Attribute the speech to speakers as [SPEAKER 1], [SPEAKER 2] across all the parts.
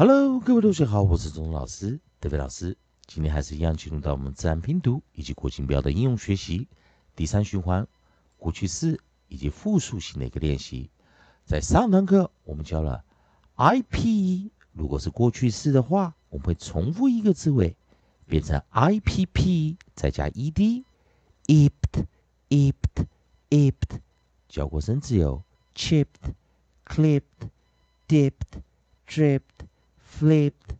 [SPEAKER 1] Hello，各位同学好，我是钟老师，德飞老师。今天还是一样进入到我们自然拼读以及国情标的应用学习第三循环，过去式以及复数型的一个练习。在上堂课我们教了 i p e，如果是过去式的话，我们会重复一个字尾，变成 I P P，再加 E D，ipped，ipped，ipped。教过生字有 chipped，clipped，dipped，dripped。Flipped,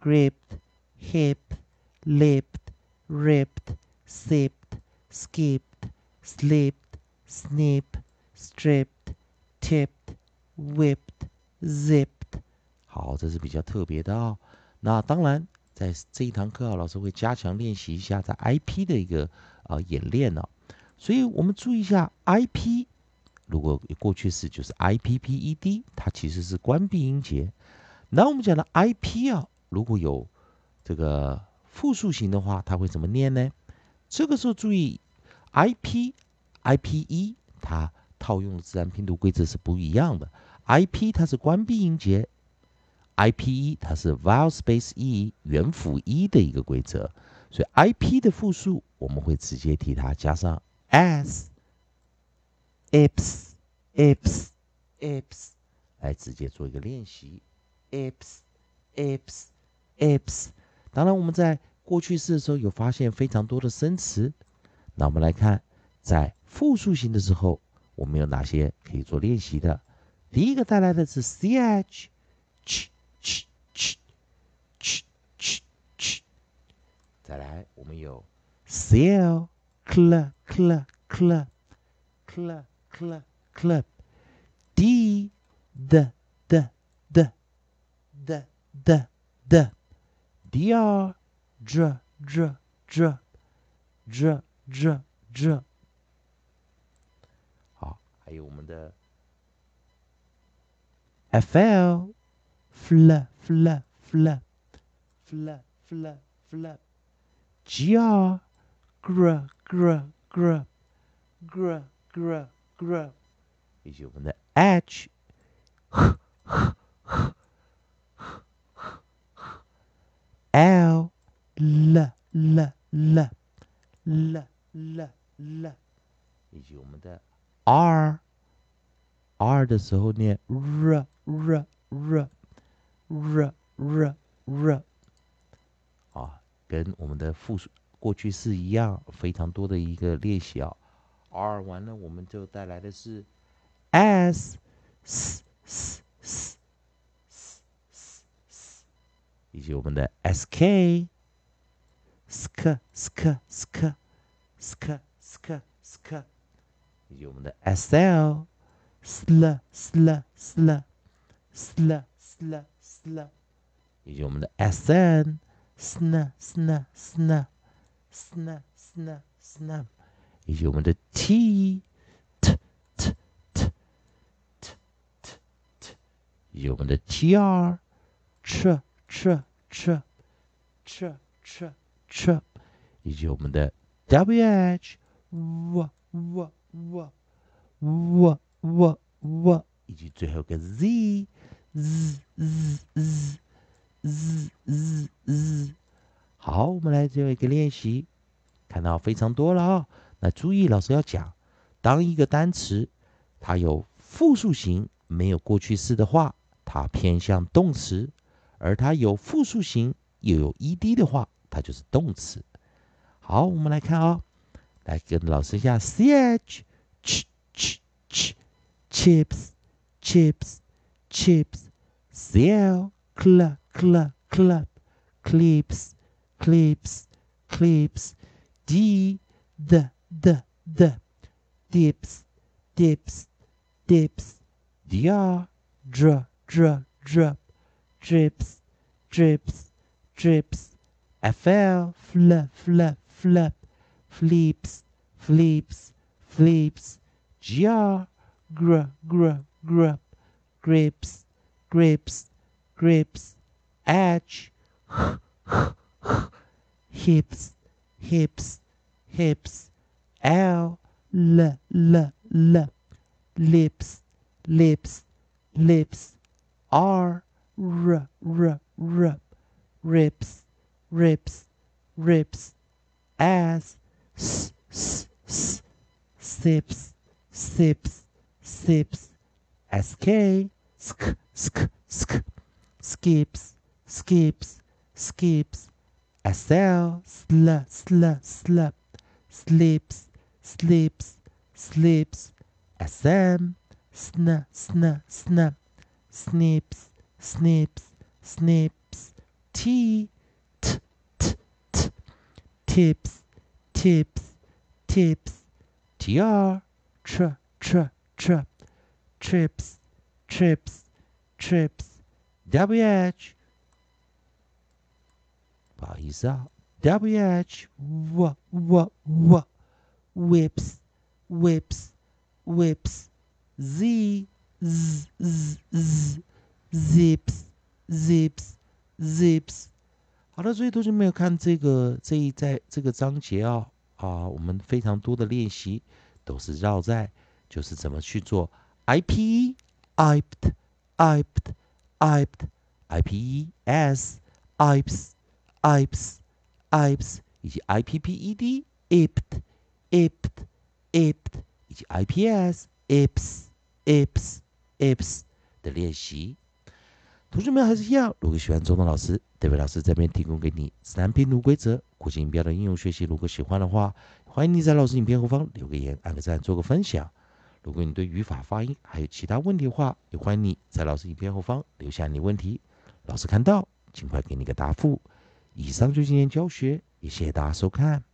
[SPEAKER 1] gripped, hipped, lipped, ripped, sipped, skipped, slipped, snipped, stripped, tipped, whipped, zipped。好，这是比较特别的哦。那当然，在这一堂课啊，老师会加强练习一下在 IP 的一个啊演练哦。所以我们注意一下 IP，如果过去式就是 IPPED，它其实是关闭音节。那我们讲的 I P 啊，如果有这个复数型的话，它会怎么念呢？这个时候注意 I P I P E，它套用的自然拼读规则是不一样的。I P 它是关闭音节，I P E 它是 vowel space E 元辅 E 的一个规则，所以 I P 的复数我们会直接替它加上 s，ips，ips，ips，来直接做一个练习。Ips ips ips，当然我们在过去式的时候有发现非常多的生词。那我们来看，在复数型的时候，我们有哪些可以做练习的？第一个带来的是 ch ch ch ch ch ch ch，再来我们有 cl cl cl cl cl cl cl d d d d d d d dr dr dr dr dr dr dr 好，还有我们的 fl fl fl fl fl fl fl gr gr gr gr gr gr gr 以及我们的 h L L L L L L L，以及我们的 R R 的时候念 R R R R R R，啊，跟我们的复数过去式一样，非常多的一个练习啊。R 完了，我们就带来的是 S S S 以及我们的 będę SK. Sk, sk, sk, sk, sk, sk. Idzie będę SL. Sl, sl, sl, sl, sl, sl. SN. Sn, sn, sn, sn, sn, sn. Idzie T. Idzie będę TR. Tr. Ch ch ch ch ch 以及我们的 w h w w w w w w，以及最后个 z z z z z z。好，我们来最后一个练习，看到非常多了啊。那注意，老师要讲，当一个单词它有复数型，没有过去式的话，它偏向动词。而它有复数型又有 ed 的话，它就是动词。好，我们来看啊，来跟老师一下：ch ch ch ch chips chips chips cl cl cl cl clips clips clips d the the the dips dips dips dr dr dr drips, drips, drips. I fell, flup, flup, flup, fleeps, fleeps, fleeps. Jar, gr, gr, grup, grips, grips, grips. Atch, h, h, h, hips, hips, hips. L, l, l, lips, lips, lips. R, r r r. Ribs ribs ribs as s s s. Sips sips sips. Sk sk sk sk. Skips skips skips. Sl sl sl sl. Slips slips slips. Sm sn sn sn. Snips snips, snips, t, t, t, t, tips, tips, tips, tr, tr, tr, tr, trips, trips, trips, wh, he's up, wh, w, w, w, whips, whips, whips, z, z, z, z, zips zips zips。好的，所以同学们有看这个这一在这个章节啊啊，我们非常多的练习都是绕在就是怎么去做 ipe ipt ipt ipt ipes ips ips ips 以及 ipped ipt ipt ipt 以及 ips ips ips ips 的练习。 同学们还是一样，如果喜欢中东老师，这位老师这边提供给你三拼读规则、国际音标的应用学习。如果喜欢的话，欢迎你在老师影片后方留个言、按个赞、做个分享。如果你对语法、发音还有其他问题的话，也欢迎你在老师影片后方留下你问题，老师看到尽快给你个答复。以上就今天教学，也谢谢大家收看。